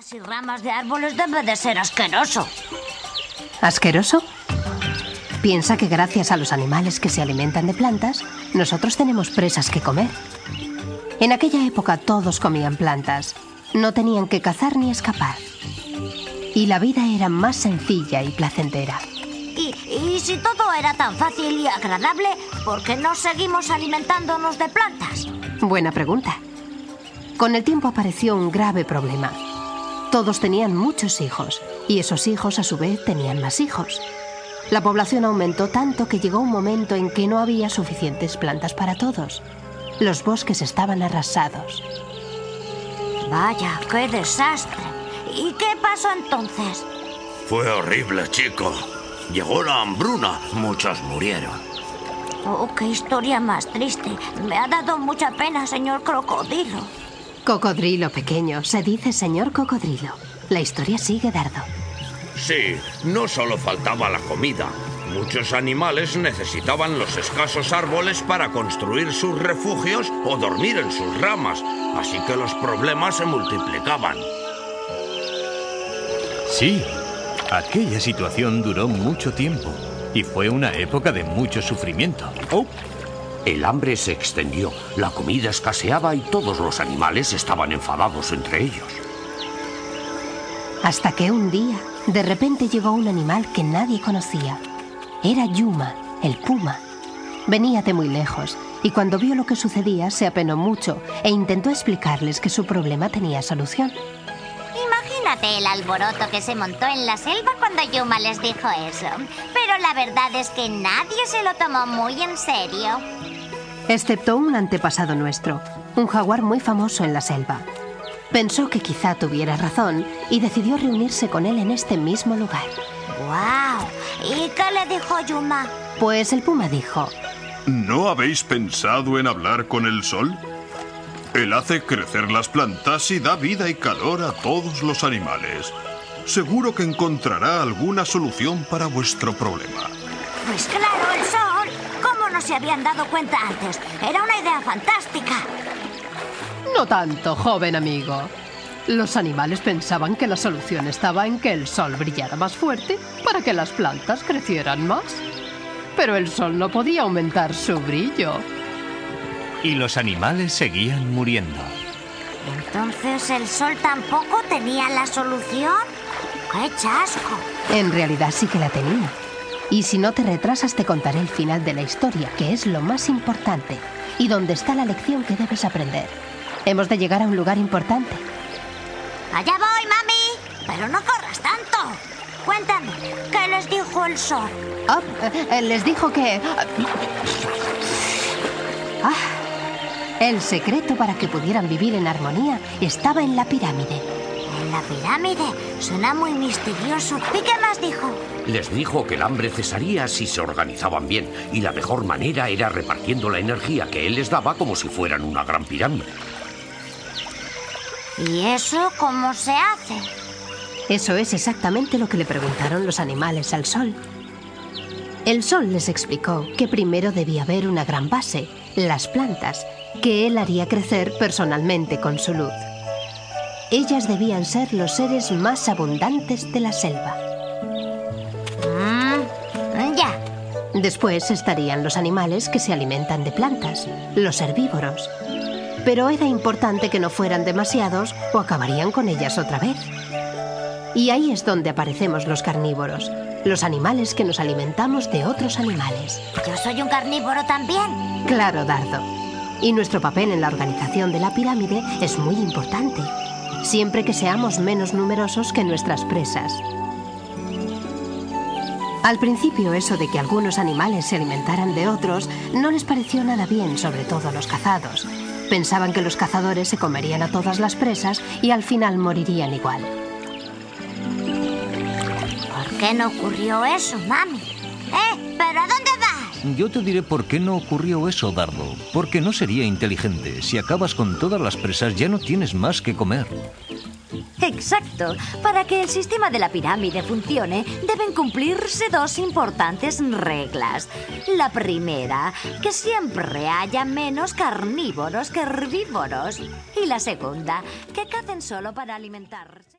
Hojas y ramas de árboles debe de ser asqueroso. ¿Asqueroso? Piensa que gracias a los animales que se alimentan de plantas, nosotros tenemos presas que comer. En aquella época todos comían plantas. No tenían que cazar ni escapar. Y la vida era más sencilla y placentera. Y, y si todo era tan fácil y agradable, ¿por qué no seguimos alimentándonos de plantas? Buena pregunta. Con el tiempo apareció un grave problema. Todos tenían muchos hijos y esos hijos a su vez tenían más hijos. La población aumentó tanto que llegó un momento en que no había suficientes plantas para todos. Los bosques estaban arrasados. Vaya, qué desastre. ¿Y qué pasó entonces? Fue horrible, chico. Llegó la hambruna. Muchos murieron. Oh, qué historia más triste. Me ha dado mucha pena, señor crocodilo. Cocodrilo pequeño, se dice señor cocodrilo. La historia sigue, Dardo. Sí, no solo faltaba la comida. Muchos animales necesitaban los escasos árboles para construir sus refugios o dormir en sus ramas, así que los problemas se multiplicaban. Sí, aquella situación duró mucho tiempo y fue una época de mucho sufrimiento. Oh, el hambre se extendió, la comida escaseaba y todos los animales estaban enfadados entre ellos. Hasta que un día, de repente llegó un animal que nadie conocía. Era Yuma, el puma. Venía de muy lejos y cuando vio lo que sucedía se apenó mucho e intentó explicarles que su problema tenía solución. Imagínate el alboroto que se montó en la selva cuando Yuma les dijo eso. Pero la verdad es que nadie se lo tomó muy en serio. Excepto un antepasado nuestro, un jaguar muy famoso en la selva. Pensó que quizá tuviera razón y decidió reunirse con él en este mismo lugar. ¡Wow! ¿Y qué le dijo Yuma? Pues el puma dijo, ¿No habéis pensado en hablar con el sol? Él hace crecer las plantas y da vida y calor a todos los animales. Seguro que encontrará alguna solución para vuestro problema. Pues claro, el sol. ¿Cómo no se habían dado cuenta antes? Era una idea fantástica. No tanto, joven amigo. Los animales pensaban que la solución estaba en que el sol brillara más fuerte para que las plantas crecieran más. Pero el sol no podía aumentar su brillo. Y los animales seguían muriendo. Entonces el sol tampoco tenía la solución. ¡Qué chasco! En realidad sí que la tenía. Y si no te retrasas te contaré el final de la historia, que es lo más importante, y donde está la lección que debes aprender. Hemos de llegar a un lugar importante. Allá voy, mami. Pero no corras tanto. Cuéntame, ¿qué les dijo el sol? Ah, eh, les dijo que... Ah, el secreto para que pudieran vivir en armonía estaba en la pirámide. En la pirámide. Suena muy misterioso. ¿Y qué más dijo? Les dijo que el hambre cesaría si se organizaban bien y la mejor manera era repartiendo la energía que él les daba como si fueran una gran pirámide. ¿Y eso cómo se hace? Eso es exactamente lo que le preguntaron los animales al sol. El sol les explicó que primero debía haber una gran base, las plantas, que él haría crecer personalmente con su luz. Ellas debían ser los seres más abundantes de la selva. Mm, ya. Después estarían los animales que se alimentan de plantas, los herbívoros. Pero era importante que no fueran demasiados o acabarían con ellas otra vez. Y ahí es donde aparecemos los carnívoros, los animales que nos alimentamos de otros animales. Yo soy un carnívoro también. Claro, Dardo. Y nuestro papel en la organización de la pirámide es muy importante, siempre que seamos menos numerosos que nuestras presas. Al principio eso de que algunos animales se alimentaran de otros no les pareció nada bien, sobre todo a los cazados. Pensaban que los cazadores se comerían a todas las presas y al final morirían igual. ¿Por qué no ocurrió eso, mami? ¿Eh? ¿Pero? Yo te diré por qué no ocurrió eso, Dardo. Porque no sería inteligente. Si acabas con todas las presas ya no tienes más que comer. Exacto. Para que el sistema de la pirámide funcione, deben cumplirse dos importantes reglas. La primera, que siempre haya menos carnívoros que herbívoros. Y la segunda, que cacen solo para alimentarse.